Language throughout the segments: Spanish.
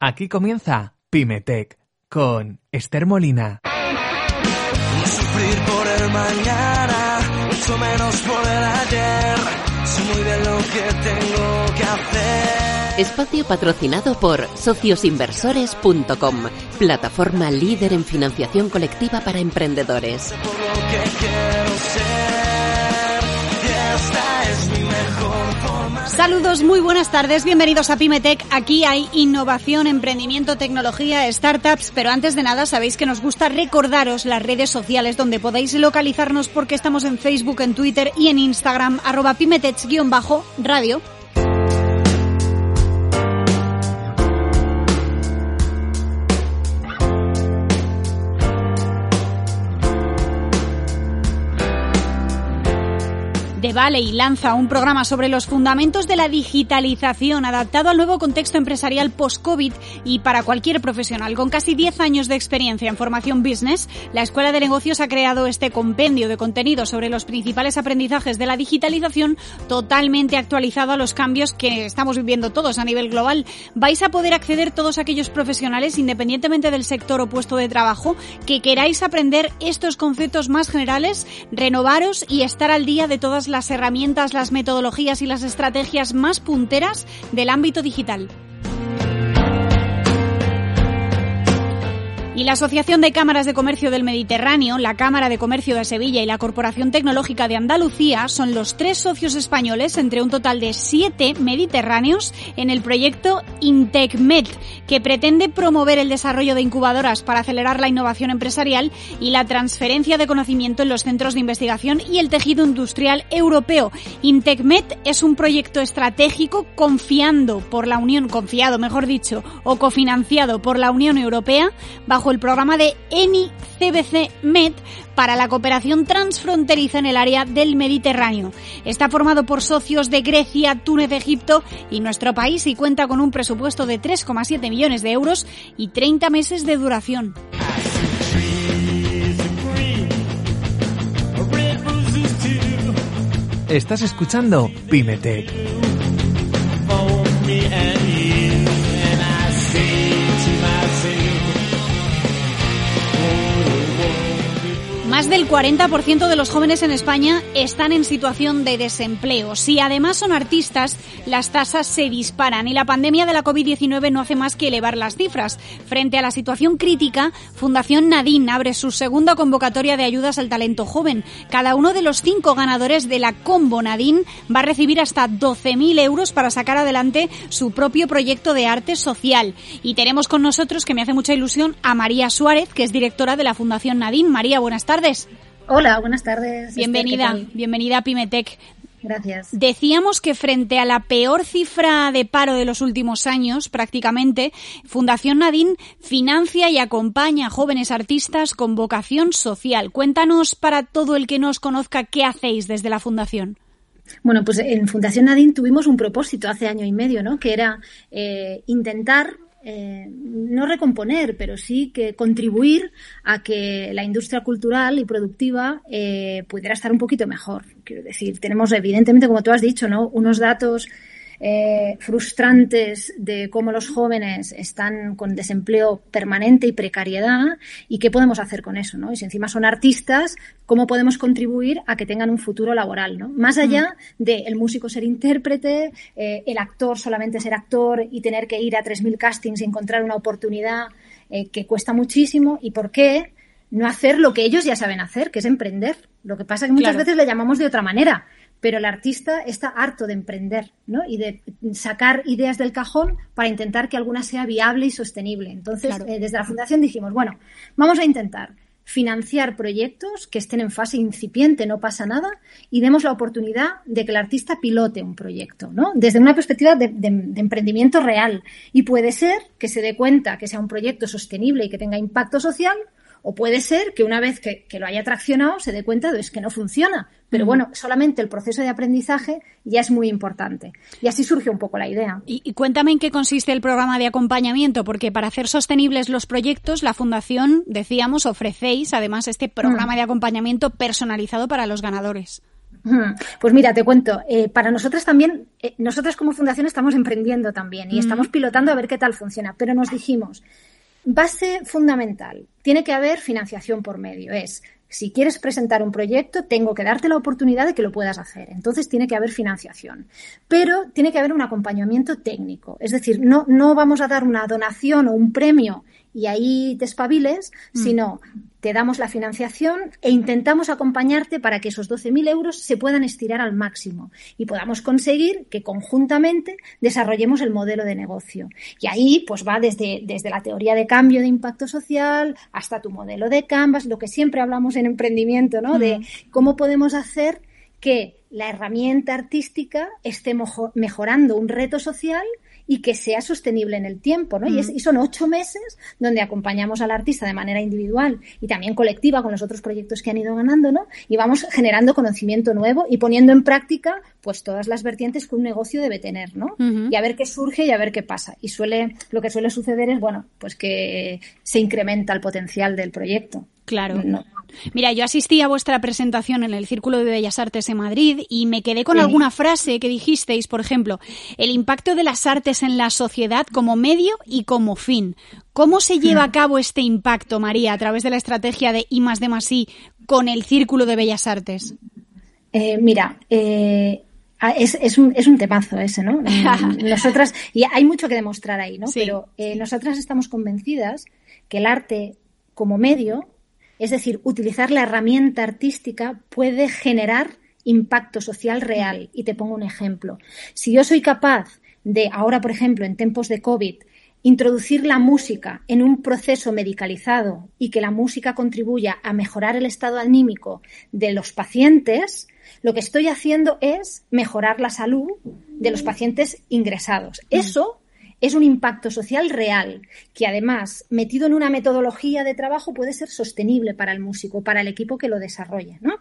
Aquí comienza Pymetech con Esther Molina. No sufrir por el mañana, mucho menos por el ayer. Sé muy bien lo que tengo que hacer. Espacio patrocinado por sociosinversores.com, plataforma líder en financiación colectiva para emprendedores. Sé por lo que Saludos, muy buenas tardes, bienvenidos a Pymetech. Aquí hay innovación, emprendimiento, tecnología, startups, pero antes de nada sabéis que nos gusta recordaros las redes sociales donde podéis localizarnos porque estamos en Facebook, en Twitter y en Instagram, arroba pymetech-radio. Valley lanza un programa sobre los fundamentos de la digitalización adaptado al nuevo contexto empresarial post-COVID y para cualquier profesional. Con casi 10 años de experiencia en formación business, la Escuela de Negocios ha creado este compendio de contenido sobre los principales aprendizajes de la digitalización totalmente actualizado a los cambios que estamos viviendo todos a nivel global. Vais a poder acceder todos aquellos profesionales, independientemente del sector o puesto de trabajo, que queráis aprender estos conceptos más generales, renovaros y estar al día de todas las herramientas, las metodologías y las estrategias más punteras del ámbito digital. Y la Asociación de Cámaras de Comercio del Mediterráneo, la Cámara de Comercio de Sevilla y la Corporación Tecnológica de Andalucía son los tres socios españoles entre un total de siete mediterráneos en el proyecto IntecMed, que pretende promover el desarrollo de incubadoras para acelerar la innovación empresarial y la transferencia de conocimiento en los centros de investigación y el tejido industrial europeo. IntecMed es un proyecto estratégico confiando por la Unión, confiado mejor dicho, o cofinanciado por la Unión Europea bajo el programa de ENI CBC Med para la cooperación transfronteriza en el área del Mediterráneo. Está formado por socios de Grecia, Túnez, Egipto y nuestro país y cuenta con un presupuesto de 3,7 millones de euros y 30 meses de duración. Estás escuchando Pymetech. Más del 40% de los jóvenes en España están en situación de desempleo. Si además son artistas, las tasas se disparan y la pandemia de la COVID-19 no hace más que elevar las cifras. Frente a la situación crítica, Fundación Nadine abre su segunda convocatoria de ayudas al talento joven. Cada uno de los cinco ganadores de la Combo Nadine va a recibir hasta 12.000 euros para sacar adelante su propio proyecto de arte social. Y tenemos con nosotros, que me hace mucha ilusión, a María Suárez, que es directora de la Fundación Nadine. María, buenas tardes. Hola, buenas tardes. Bienvenida, bienvenida a Pimetec. Gracias. Decíamos que frente a la peor cifra de paro de los últimos años, prácticamente, Fundación Nadine financia y acompaña a jóvenes artistas con vocación social. Cuéntanos para todo el que no os conozca qué hacéis desde la Fundación. Bueno, pues en Fundación Nadine tuvimos un propósito hace año y medio, ¿no? Que era eh, intentar eh, no recomponer, pero sí que contribuir a que la industria cultural y productiva eh, pudiera estar un poquito mejor. Quiero decir, tenemos evidentemente, como tú has dicho, ¿no? unos datos eh, frustrantes de cómo los jóvenes están con desempleo permanente y precariedad y qué podemos hacer con eso, ¿no? Y si encima son artistas, cómo podemos contribuir a que tengan un futuro laboral, ¿no? Más allá de el músico ser intérprete, eh, el actor solamente ser actor y tener que ir a 3.000 castings y encontrar una oportunidad eh, que cuesta muchísimo y por qué no hacer lo que ellos ya saben hacer, que es emprender. Lo que pasa es que muchas Claro. veces le llamamos de otra manera, pero el artista está harto de emprender ¿no? y de sacar ideas del cajón para intentar que alguna sea viable y sostenible. Entonces, Claro. eh, desde la Fundación dijimos, bueno, vamos a intentar financiar proyectos que estén en fase incipiente, no pasa nada, y demos la oportunidad de que el artista pilote un proyecto, ¿no? Desde una perspectiva de, emprendimiento real. Y puede ser que se dé cuenta que sea un proyecto sostenible y que tenga impacto social, o puede ser que una vez que, lo haya traccionado se dé cuenta de que no funciona. Pero bueno, solamente el proceso de aprendizaje ya es muy importante. Y así surge un poco la idea. Y, cuéntame en qué consiste el programa de acompañamiento, porque para hacer sostenibles los proyectos, la Fundación, decíamos, ofrecéis además este programa mm. de acompañamiento personalizado para los ganadores. Pues mira, te cuento, eh, para nosotras también, eh, nosotras como fundación estamos emprendiendo también y mm. estamos pilotando a ver qué tal funciona, pero nos dijimos, Base fundamental. Tiene que haber financiación por medio. Es, si quieres presentar un proyecto, tengo que darte la oportunidad de que lo puedas hacer. Entonces tiene que haber financiación. Pero tiene que haber un acompañamiento técnico. Es decir, no, no vamos a dar una donación o un premio y ahí te espabiles, mm. sino te damos la financiación e intentamos acompañarte para que esos 12.000 euros se puedan estirar al máximo y podamos conseguir que conjuntamente desarrollemos el modelo de negocio. Y ahí pues va desde, desde la teoría de cambio de impacto social hasta tu modelo de Canvas, lo que siempre hablamos en emprendimiento, ¿no? De mm. cómo podemos hacer que la herramienta artística esté mejorando un reto social y que sea sostenible en el tiempo, ¿no? Y, es, mm. y, son ocho meses donde acompañamos al artista de manera individual y también colectiva con los otros proyectos que han ido ganando, ¿no? Y vamos generando conocimiento nuevo y poniendo en práctica pues todas las vertientes que un negocio debe tener, ¿no? Y a ver qué surge y a ver qué pasa. Y suele, lo que suele suceder es, bueno, pues que se incrementa el potencial del proyecto. Claro. Mira, yo asistí a vuestra presentación en el Círculo de Bellas Artes en Madrid y me quedé con alguna frase que dijisteis, por ejemplo, el impacto de las artes en la sociedad como medio y como fin. ¿Cómo se lleva a cabo este impacto, María, a través de la estrategia de I más D más I con el Círculo de Bellas Artes? Eh, mira, eh, es, un, es un temazo ese, ¿no? nosotras, y hay mucho que demostrar ahí, ¿no? Pero eh, nosotras estamos convencidas que el arte como medio es decir, utilizar la herramienta artística puede generar impacto social real. Y te pongo un ejemplo. Si yo soy capaz de, ahora por ejemplo, en tiempos de COVID, introducir la música en un proceso medicalizado y que la música contribuya a mejorar el estado anímico de los pacientes, lo que estoy haciendo es mejorar la salud de los pacientes ingresados. Eso es un impacto social real que además, metido en una metodología de trabajo, puede ser sostenible para el músico, para el equipo que lo desarrolle. ¿no?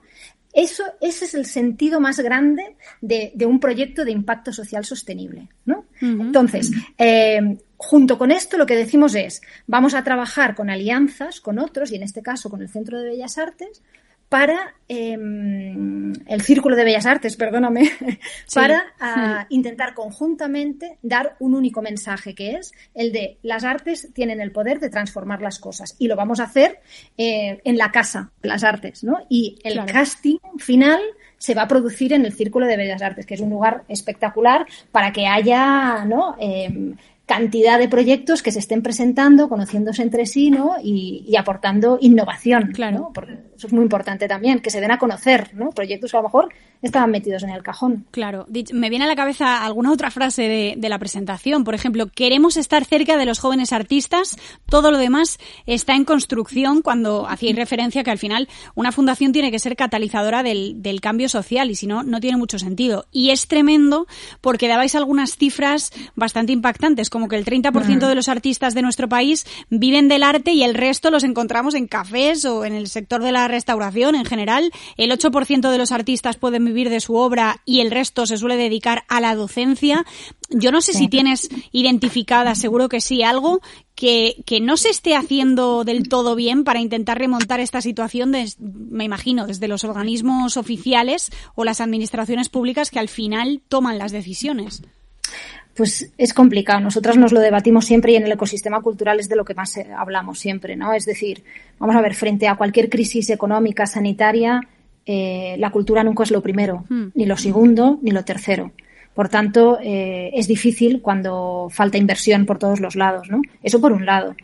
Eso, ese es el sentido más grande de, un proyecto de impacto social sostenible. ¿no? Entonces, eh, junto con esto, lo que decimos es, vamos a trabajar con alianzas con otros, y en este caso con el Centro de Bellas Artes, para em, el Círculo de Bellas Artes, perdóname, para ah, intentar conjuntamente dar un único mensaje, que es el de las artes tienen el poder de transformar las cosas. Y lo vamos a hacer eh, en la casa, las artes, ¿no? Y el casting final se va a producir en el Círculo de Bellas Artes, que es un lugar espectacular para que haya, ¿no? Em, cantidad de proyectos que se estén presentando, conociéndose entre sí, ¿no? Y, aportando innovación, claro. Porque eso es muy importante también, que se den a conocer, ¿no? Proyectos que a lo mejor estaban metidos en el cajón. Claro. Me viene a la cabeza alguna otra frase de, la presentación. Por ejemplo, queremos estar cerca de los jóvenes artistas, todo lo demás está en construcción cuando hacíais referencia que al final una fundación tiene que ser catalizadora del, del cambio social y si no, no tiene mucho sentido. Y es tremendo porque dabais algunas cifras bastante impactantes como que el 30% de los artistas de nuestro país viven del arte y el resto los encontramos en cafés o en el sector de la restauración en general. El 8% de los artistas pueden vivir de su obra y el resto se suele dedicar a la docencia. Yo no sé si tienes identificada, seguro que sí, algo que, que, no se esté haciendo del todo bien para intentar remontar esta situación, me imagino, desde los organismos oficiales o las administraciones públicas que al final toman las decisiones pues es complicado. Nosotras nos lo debatimos siempre y en el ecosistema cultural es de lo que más eh, hablamos siempre, ¿no? Es decir, vamos a ver, frente a cualquier crisis económica, sanitaria, eh, la cultura nunca es lo primero, hmm. ni lo segundo, ni lo tercero. Por tanto, eh, es difícil cuando falta inversión por todos los lados, ¿no? Eso por un lado,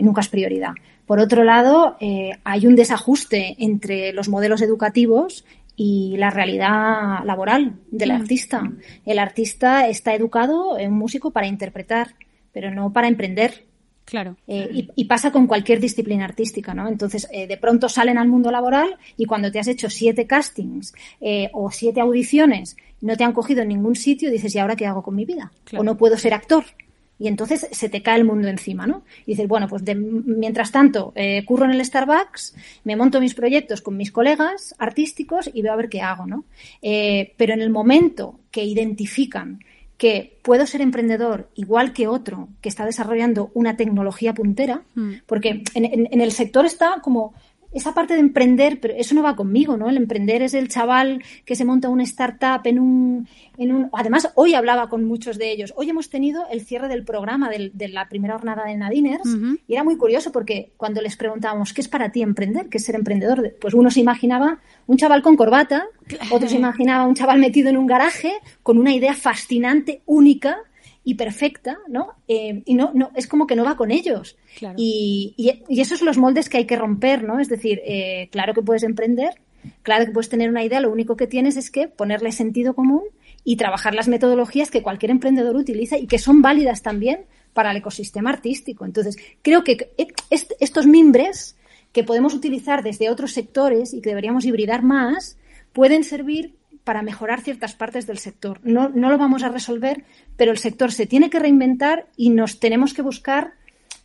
nunca es prioridad. Por otro lado, hay un desajuste entre los modelos educativos y la realidad laboral del mm. artista. El artista está educado, en un músico, para interpretar, pero no para emprender. Claro. Eh, y, pasa con cualquier disciplina artística, ¿no? Entonces, eh, de pronto salen al mundo laboral y cuando te has hecho siete castings eh, o siete audiciones, no te han cogido en ningún sitio, dices, ¿y ahora qué hago con mi vida? O no puedo ser actor. Y entonces se te cae el mundo encima, ¿no? Y dices, bueno, pues mientras tanto, curro en el Starbucks, me monto mis proyectos con mis colegas artísticos y veo a ver qué hago, ¿no? pero en el momento que identifican que puedo ser emprendedor igual que otro que está desarrollando una tecnología puntera, mm. porque en, el sector está como esa parte de emprender, pero eso no va conmigo, ¿no? El emprender es el chaval que se monta una startup en un, en un... Además, hoy hablaba con muchos de ellos. Hoy hemos tenido el cierre del programa de la primera jornada de Nadiners y era muy curioso porque cuando les preguntábamos, ¿qué es para ti emprender? ¿Qué es ser emprendedor? Pues uno se imaginaba un chaval con corbata, otro se imaginaba un chaval metido en un garaje con una idea fascinante, única, y perfecta, ¿no? Eh, y no, no, es como que no va con ellos. Y, y, esos son los moldes que hay que romper, ¿no? Es decir, eh, claro que puedes emprender, claro que puedes tener una idea, lo único que tienes es que ponerle sentido común y trabajar las metodologías que cualquier emprendedor utiliza y que son válidas también para el ecosistema artístico. Entonces, creo que estos mimbres que podemos utilizar desde otros sectores y que deberíamos hibridar más, pueden servir para mejorar ciertas partes del sector. No, no lo vamos a resolver, pero el sector se tiene que reinventar y nos tenemos que buscar,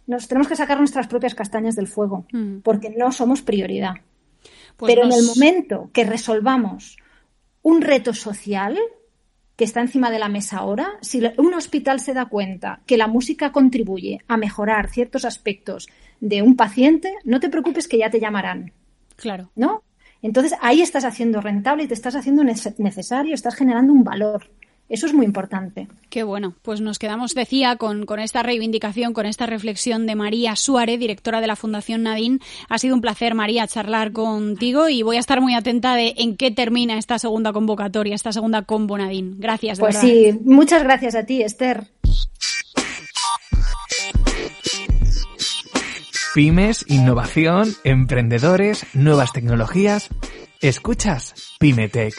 nos tenemos que sacar nuestras propias castañas del fuego, mm. porque no somos prioridad. Pues pero en el momento que resolvamos un reto social que está encima de la mesa ahora, si un hospital se da cuenta que la música contribuye a mejorar ciertos aspectos de un paciente, no te preocupes que ya te llamarán. Claro. ¿No? Entonces ahí estás haciendo rentable y te estás haciendo necesario, estás generando un valor. Eso es muy importante. Qué bueno. Pues nos quedamos, decía, con, con, esta reivindicación, con esta reflexión de María Suárez, directora de la Fundación Nadine. Ha sido un placer, María, charlar contigo y voy a estar muy atenta de en qué termina esta segunda convocatoria, esta segunda combo Nadine. Gracias. pues sí, muchas gracias a ti, Esther. Pymes, innovación, emprendedores, nuevas tecnologías. Escuchas Pymetech.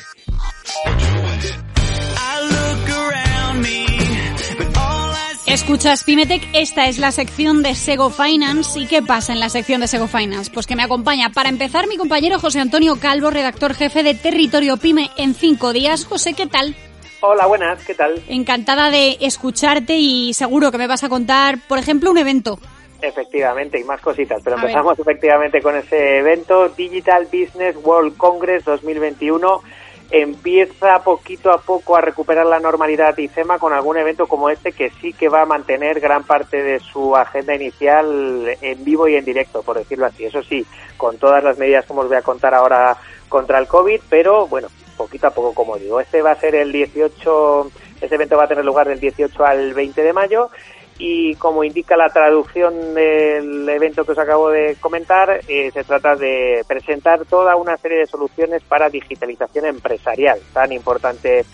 Escuchas Pymetech, esta es la sección de Sego Finance. ¿Y qué pasa en la sección de Sego Finance? Pues que me acompaña para empezar mi compañero José Antonio Calvo, redactor jefe de Territorio Pyme en cinco días. José, ¿qué tal? Hola, buenas, ¿qué tal? Encantada de escucharte y seguro que me vas a contar, por ejemplo, un evento. Efectivamente, y más cositas, pero empezamos efectivamente con ese evento Digital Business World Congress 2021. Empieza poquito a poco a recuperar la normalidad ICEMA con algún evento como este que sí que va a mantener gran parte de su agenda inicial en vivo y en directo, por decirlo así. Eso sí, con todas las medidas como os voy a contar ahora contra el COVID, pero bueno, poquito a poco como digo. Este va a ser el 18, este evento va a tener lugar del 18 al 20 de mayo y como indica la traducción del evento que os acabo de comentar, eh, se trata de presentar toda una serie de soluciones para digitalización empresarial, tan importante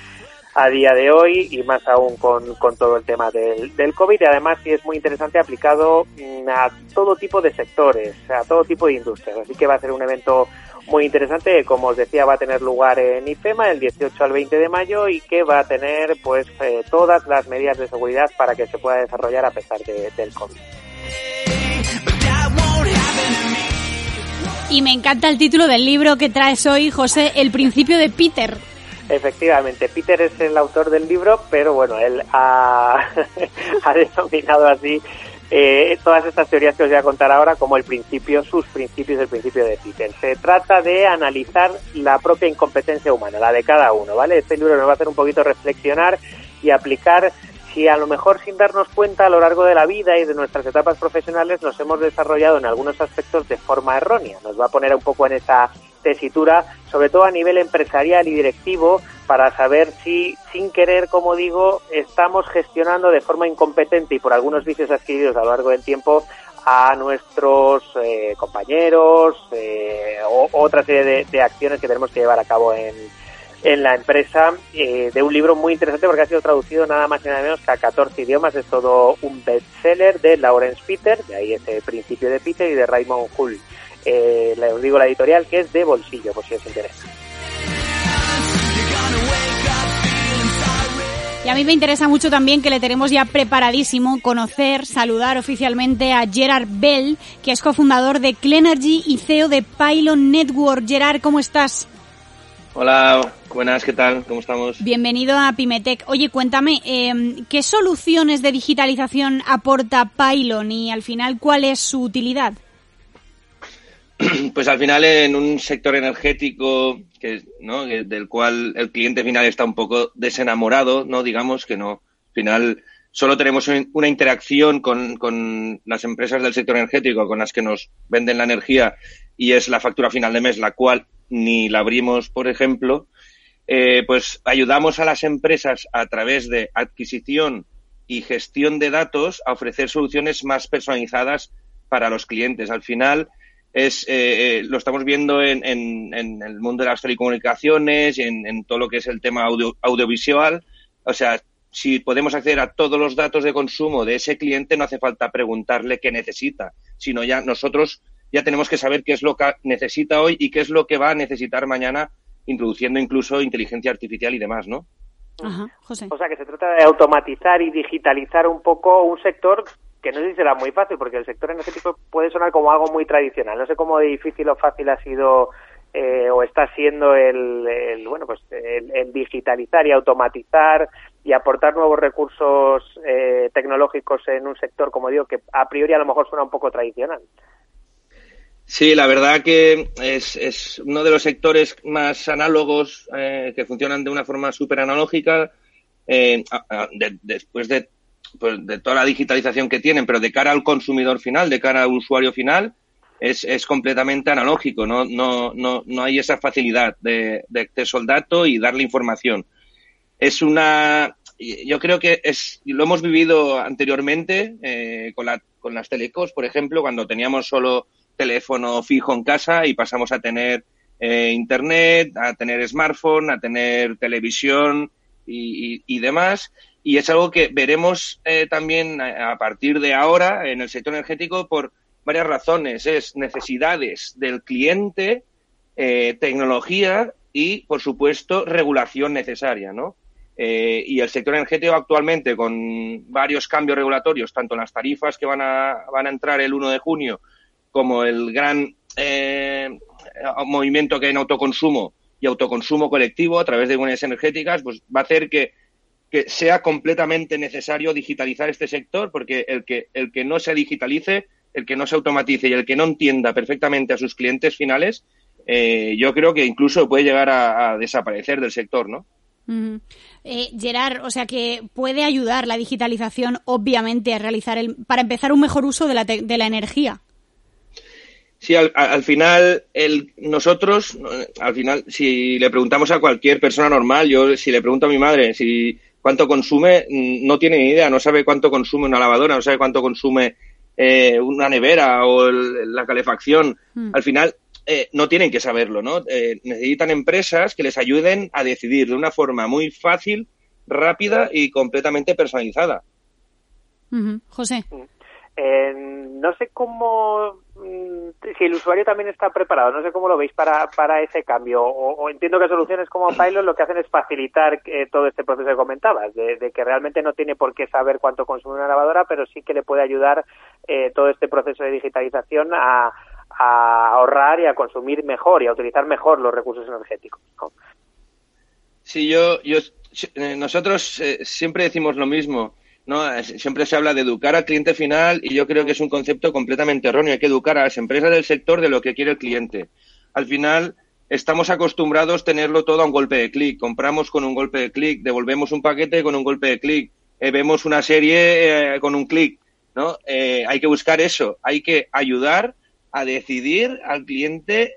a día de hoy y más aún con, con todo el tema del, del COVID y además sí es muy interesante aplicado mm, a todo tipo de sectores, a todo tipo de industrias. Así que va a ser un evento muy interesante, como os decía, va a tener lugar en IFEMA el 18 al 20 de mayo y que va a tener pues eh, todas las medidas de seguridad para que se pueda desarrollar a pesar del COVID. Y me encanta el título del libro que traes hoy, José, El principio de Peter. Efectivamente, Peter es el autor del libro, pero bueno, él ha, ha denominado así eh, todas estas teorías que os voy a contar ahora como el principio, sus principios, el principio de Peter. Se trata de analizar la propia incompetencia humana, la de cada uno, ¿vale? Este libro nos va a hacer un poquito reflexionar y aplicar si a lo mejor sin darnos cuenta a lo largo de la vida y de nuestras etapas profesionales nos hemos desarrollado en algunos aspectos de forma errónea. Nos va a poner un poco en esa tesitura, sobre todo a nivel empresarial y directivo, para saber si, sin querer, como digo, estamos gestionando de forma incompetente y por algunos vicios adquiridos a lo largo del tiempo a nuestros eh, compañeros eh, o otra serie de, acciones que tenemos que llevar a cabo en, en la empresa eh, de un libro muy interesante porque ha sido traducido nada más y nada menos que a 14 idiomas. Es todo un bestseller de Lawrence Peter, de ahí ese principio de Peter y de Raymond Hull. Eh, os digo la editorial que es de bolsillo, por si os interesa. Y a mí me interesa mucho también que le tenemos ya preparadísimo conocer, saludar oficialmente a Gerard Bell, que es cofundador de Clenergy y CEO de Pylon Network. Gerard, ¿cómo estás? Hola, buenas, ¿qué tal? ¿Cómo estamos? Bienvenido a Pimetech. Oye, cuéntame, em, ¿qué soluciones de digitalización aporta Pylon y al final cuál es su utilidad? Pues al final en un sector energético que, ¿no? del cual el cliente final está un poco desenamorado, no digamos que no, al final solo tenemos una interacción con, con las empresas del sector energético con las que nos venden la energía y es la factura final de mes, la cual ni la abrimos, por ejemplo, eh, pues ayudamos a las empresas a través de adquisición y gestión de datos a ofrecer soluciones más personalizadas para los clientes. Al final, es, eh, eh, lo estamos viendo en, en, el mundo de las telecomunicaciones y en, todo lo que es el tema audiovisual. O sea, si podemos acceder a todos los datos de consumo de ese cliente, no hace falta preguntarle qué necesita, sino ya nosotros ya tenemos que saber qué es lo que necesita hoy y qué es lo que va a necesitar mañana, introduciendo incluso inteligencia artificial y demás, ¿no? Ajá, José. O sea, que se trata de automatizar y digitalizar un poco un sector que no sé si será muy fácil, porque el sector energético puede sonar como algo muy tradicional. No sé cómo difícil o fácil ha sido eh, o está siendo el, bueno pues el, digitalizar y automatizar y aportar nuevos recursos eh, tecnológicos en un sector como digo que a priori a lo mejor suena un poco tradicional. Sí, la verdad que es, es uno de los sectores más análogos eh, que funcionan de una forma súper analógica. Eh, después de, pues, de toda la digitalización que tienen, pero de cara al consumidor final, de cara al usuario final, es, es completamente analógico. No, no, no, no hay esa facilidad de, de acceso al dato y darle información. Es una, yo creo que es, lo hemos vivido anteriormente eh, con, la, con las telecos, por ejemplo, cuando teníamos solo teléfono fijo en casa y pasamos a tener eh, internet, a tener smartphone, a tener televisión y, demás. Y es algo que veremos eh, también a, partir de ahora en el sector energético por varias razones. Es necesidades del cliente, eh, tecnología y, por supuesto, regulación necesaria, ¿no? y el sector energético actualmente, con varios cambios regulatorios, tanto en las tarifas que van a, van a entrar el 1 de junio como el gran eh, movimiento que hay en autoconsumo y autoconsumo colectivo a través de unidades energéticas, pues va a hacer que, que, sea completamente necesario digitalizar este sector, porque el que, el que no se digitalice, el que no se automatice y el que no entienda perfectamente a sus clientes finales, eh, yo creo que incluso puede llegar a, desaparecer del sector, ¿no? Eh, Gerard, o sea que puede ayudar la digitalización, obviamente, a realizar, el, para empezar, un mejor uso de la, de la energía. Sí, al, final, el, nosotros, al final, si le preguntamos a cualquier persona normal, yo si le pregunto a mi madre si cuánto consume, mm, no tiene ni idea, no sabe cuánto consume una lavadora, no sabe cuánto consume eh, una nevera o la calefacción. Hmm. Al final, eh, no tienen que saberlo, ¿no? Eh, necesitan empresas que les ayuden a decidir de una forma muy fácil, rápida y completamente personalizada. José. no sé cómo si el usuario también está preparado, no sé cómo lo veis para, para ese cambio, o, entiendo que soluciones como Pilot lo que hacen es facilitar eh, todo este proceso que comentabas, de, que realmente no tiene por qué saber cuánto consume una lavadora, pero sí que le puede ayudar eh, todo este proceso de digitalización a, ahorrar y a consumir mejor y a utilizar mejor los recursos energéticos. Sí, yo, yo, eh, nosotros siempre decimos lo mismo ¿no? Siempre se habla de educar al cliente final y yo creo que es un concepto completamente erróneo. Hay que educar a las empresas del sector de lo que quiere el cliente. Al final, estamos acostumbrados a tenerlo todo a un golpe de clic. Compramos con un golpe de clic, devolvemos un paquete con un golpe de clic, eh, vemos una serie eh, con un clic. ¿no? Eh, hay que buscar eso. Hay que ayudar a decidir al cliente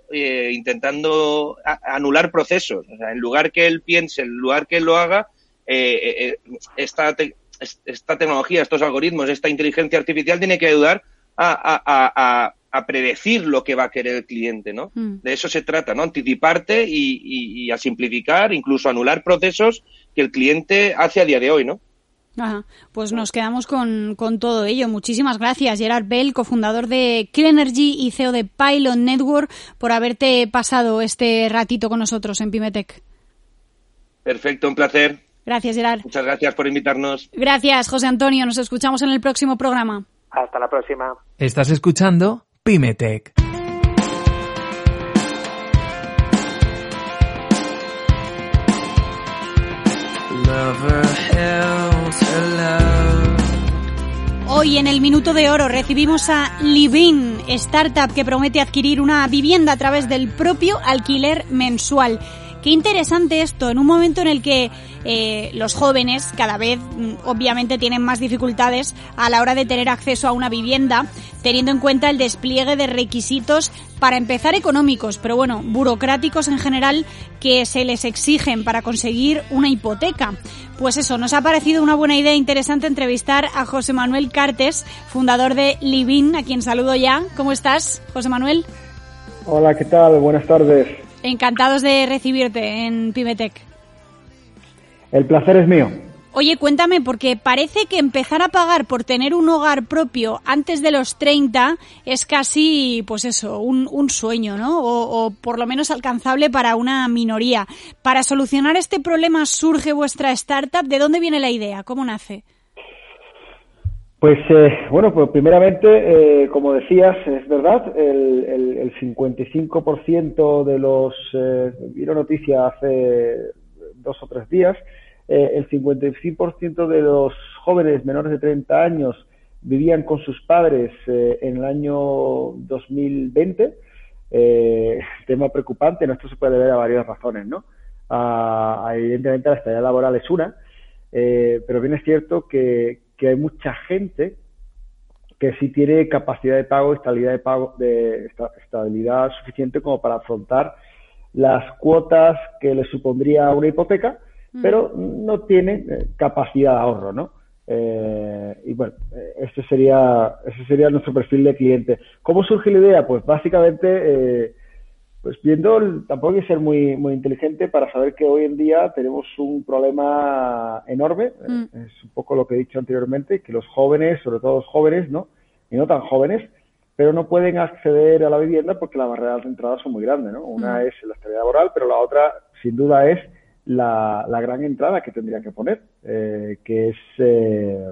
intentando anular procesos. O sea, en lugar que él piense, en lugar que él lo haga, esta, esta tecnología, estos algoritmos, esta inteligencia artificial tiene que ayudar a, predecir lo que va a querer el cliente, ¿no? Mm. De eso se trata, ¿no? Anticiparte y, a simplificar, incluso anular procesos que el cliente hace a día de hoy, ¿no? Ajá. Pues nos quedamos con, con, todo ello. Muchísimas gracias, Gerard Bell, cofundador de Cleanergy y CEO de Pilot Network, por haberte pasado este ratito con nosotros en Pimetech. Perfecto, un placer. Gracias, Gerard. Muchas gracias por invitarnos. Gracias, José Antonio. Nos escuchamos en el próximo programa. Hasta la próxima. Estás escuchando Pymetech. Hoy en el Minuto de Oro recibimos a Livin, startup que promete adquirir una vivienda a través del propio alquiler mensual. Qué interesante esto, en un momento en el que eh, los jóvenes cada vez mm, obviamente tienen más dificultades a la hora de tener acceso a una vivienda, teniendo en cuenta el despliegue de requisitos para empezar económicos, pero bueno, burocráticos en general que se les exigen para conseguir una hipoteca. Pues eso, nos ha parecido una buena idea interesante entrevistar a José Manuel Cartes, fundador de Livin, a quien saludo ya. ¿Cómo estás, José Manuel? Hola, ¿qué tal? Buenas tardes. Encantados de recibirte en Pimetec. El placer es mío. Oye, cuéntame, porque parece que empezar a pagar por tener un hogar propio antes de los 30 es casi, pues eso, un, sueño, ¿no? O, o, por lo menos alcanzable para una minoría. Para solucionar este problema surge vuestra startup. ¿De dónde viene la idea? ¿Cómo nace? Pues eh, bueno, pues primeramente, eh, como decías, es verdad, el, el, el 55% de los, eh, noticia hace dos o tres días, eh, el 55% de los jóvenes menores de 30 años vivían con sus padres eh, en el año 2020. Eh, tema preocupante, ¿no? esto se puede ver a varias razones, ¿no? Ah, evidentemente la estabilidad laboral es una, pero bien es cierto que, que hay mucha gente que sí tiene capacidad de pago, estabilidad de pago, de estabilidad suficiente como para afrontar las cuotas que le supondría una hipoteca, mm. pero no tiene eh, capacidad de ahorro, ¿no? Eh, y bueno, eh, ese sería, ese sería nuestro perfil de cliente. ¿Cómo surge la idea? Pues básicamente, eh, pues viendo, tampoco hay que ser muy, muy inteligente para saber que hoy en día tenemos un problema enorme, mm. es un poco lo que he dicho anteriormente, que los jóvenes, sobre todo los jóvenes, ¿no? Y no tan jóvenes, pero no pueden acceder a la vivienda porque las barreras de entrada son muy grandes, ¿no? Una mm. es la estabilidad laboral, pero la otra, sin duda, es la, la gran entrada que tendría que poner, eh, que es, eh,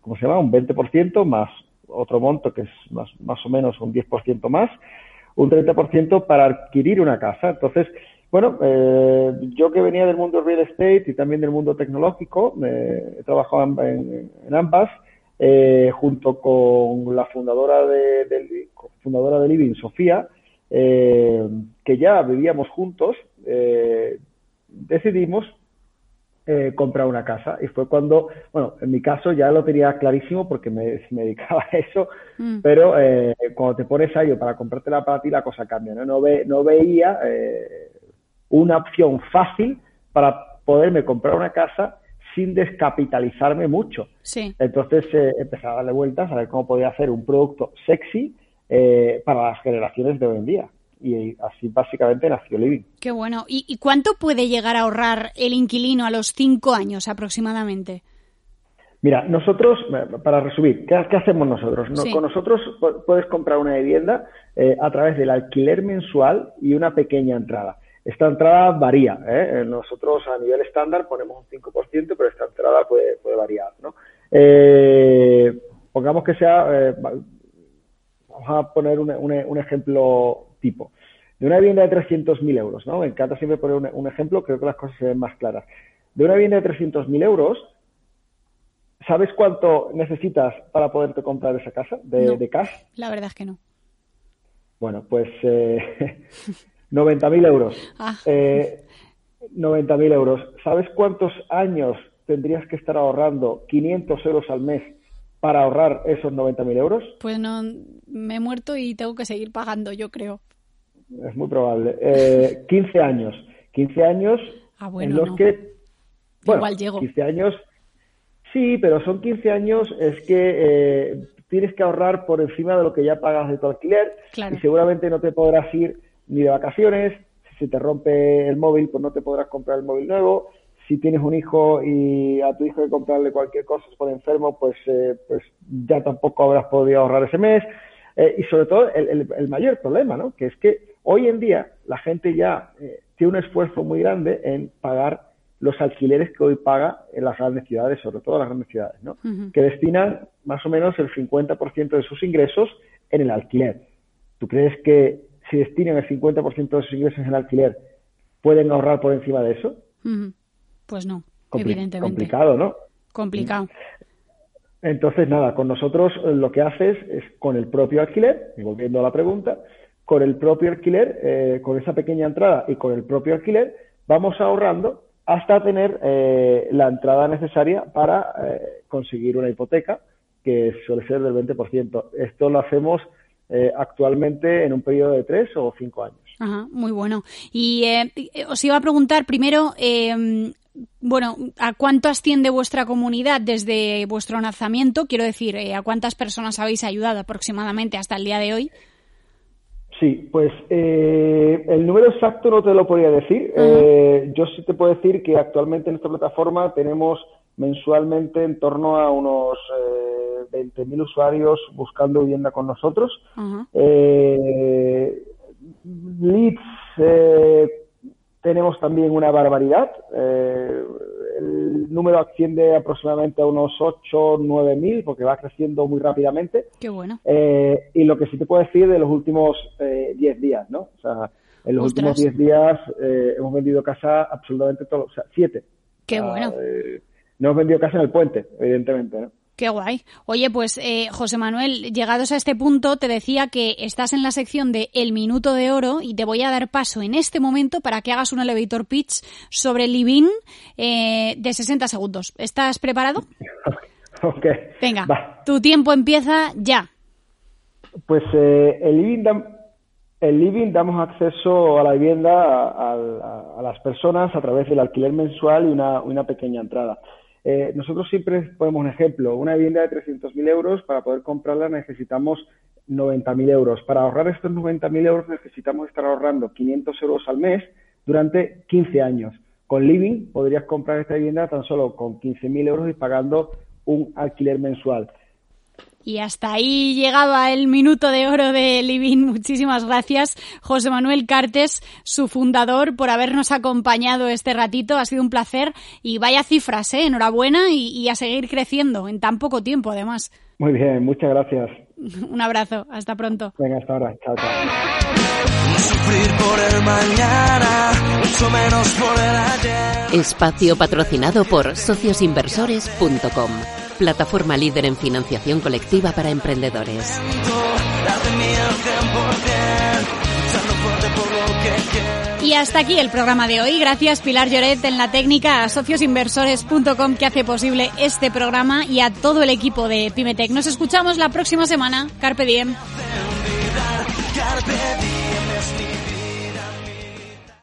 ¿cómo se llama? Un 20% más otro monto que es más, más o menos un 10% más, un 30% para adquirir una casa. Entonces, bueno, eh, yo que venía del mundo real estate y también del mundo tecnológico, he trabajado en, en ambas, eh, junto con la fundadora de, de, fundadora de Living, Sofía, eh, que ya vivíamos juntos, eh, decidimos eh, comprar una casa. Y fue cuando, bueno, en mi caso ya lo tenía clarísimo porque me, me dedicaba a eso, mm. pero eh, cuando te pones a ello para comprártela para ti, la cosa cambia. No, no, ve, no veía eh, una opción fácil para poderme comprar una casa sin descapitalizarme mucho. Sí. Entonces eh, empecé a darle vueltas a ver cómo podía hacer un producto sexy para las generaciones de hoy en día. Y así básicamente nació Living. Qué bueno. ¿Y, ¿Y, cuánto puede llegar a ahorrar el inquilino a los cinco años aproximadamente? Mira, nosotros, para resumir, ¿qué, qué hacemos nosotros? Sí. Con nosotros puedes comprar una vivienda eh, a través del alquiler mensual y una pequeña entrada. Esta entrada varía. ¿eh? Nosotros a nivel estándar ponemos un 5%, pero esta entrada puede, puede variar. ¿no? Eh, pongamos que sea, eh, vamos a poner un, un, un, ejemplo tipo. De una vivienda de 300.000 euros, ¿no? Me encanta siempre poner un, un, ejemplo, creo que las cosas se ven más claras. De una vivienda de 300.000 euros, ¿sabes cuánto necesitas para poderte comprar esa casa de, no, de cash? La verdad es que no. Bueno, pues eh, 90.000 euros. Ah. Eh, 90.000 euros. ¿Sabes cuántos años tendrías que estar ahorrando 500 euros al mes para ahorrar esos 90.000 euros? Pues no, me he muerto y tengo que seguir pagando, yo creo. Es muy probable. Eh, 15 años. 15 años ah, bueno, en los no. que... Bueno, Igual llego. 15 años... Sí, pero son 15 años, es que eh, tienes que ahorrar por encima de lo que ya pagas de tu alquiler claro. y seguramente no te podrás ir ni de vacaciones, si te rompe el móvil, pues no te podrás comprar el móvil nuevo, si tienes un hijo y a tu hijo hay que comprarle cualquier cosa, se pone enfermo, pues, eh, pues ya tampoco habrás podido ahorrar ese mes. Eh, y sobre todo el, el, el, mayor problema, ¿no? Que es que hoy en día la gente ya eh, tiene un esfuerzo muy grande en pagar los alquileres que hoy paga en las grandes ciudades, sobre todo las grandes ciudades, ¿no? Que destinan más o menos el 50% de sus ingresos en el alquiler. ¿Tú crees que si destinan el 50% de sus ingresos en el alquiler, pueden ahorrar por encima de eso? Pues no, evidentemente. Complicado, ¿no? Complicado. Entonces, nada, con nosotros eh, lo que haces es con el propio alquiler, y volviendo a la pregunta, con el propio alquiler, eh, con esa pequeña entrada y con el propio alquiler, vamos ahorrando hasta tener eh, la entrada necesaria para conseguir una hipoteca, que suele ser del 20%. Esto lo hacemos actualmente en un periodo de tres o cinco años. Ajá, muy bueno. Y os iba a preguntar primero, bueno, ¿a cuánto asciende vuestra comunidad desde vuestro lanzamiento? Quiero decir, eh, ¿a cuántas personas habéis ayudado aproximadamente hasta el día de hoy? Sí, pues eh, el número exacto no te lo podría decir. Eh, yo sí te puedo decir que actualmente en esta plataforma tenemos mensualmente en torno a unos 20.000 usuarios buscando vivienda con nosotros. leads tenemos también una barbaridad. Eh, el número asciende aproximadamente a unos 8 o 9 mil, porque va creciendo muy rápidamente. Qué bueno. Eh, y lo que sí te puedo decir de los últimos eh, 10 días, ¿no? O sea, en los últimos 10 días eh, hemos vendido casa absolutamente todos, o sea, 7. Qué bueno. no hemos vendido casa en el puente, evidentemente, ¿no? Qué guay. Oye, pues eh, José Manuel, llegados a este punto, te decía que estás en la sección de El Minuto de Oro y te voy a dar paso en este momento para que hagas un elevator pitch sobre Living eh, de 60 segundos. ¿Estás preparado? ok. Venga, tu tiempo empieza ya. Pues eh, el, living el Living damos acceso a la vivienda a, las personas a través del alquiler mensual y una, una pequeña entrada. Eh, nosotros siempre ponemos un ejemplo. Una vivienda de 300.000 euros, para poder comprarla necesitamos 90.000 euros. Para ahorrar estos 90.000 euros necesitamos estar ahorrando 500 euros al mes durante 15 años. Con Living podrías comprar esta vivienda tan solo con 15.000 euros y pagando un alquiler mensual. Y hasta ahí llegaba el minuto de oro de Living. Muchísimas gracias, José Manuel Cartes, su fundador, por habernos acompañado este ratito. Ha sido un placer y vaya cifras, ¿eh? Enhorabuena y, a seguir creciendo en tan poco tiempo, además. Muy bien, muchas gracias. un abrazo, hasta pronto. Venga, hasta ahora. Chao, chao. Espacio patrocinado por sociosinversores.com plataforma líder en financiación colectiva para emprendedores. Y hasta aquí el programa de hoy. Gracias Pilar Lloret en la técnica, a sociosinversores.com que hace posible este programa y a todo el equipo de Pimetec. Nos escuchamos la próxima semana. Carpe diem.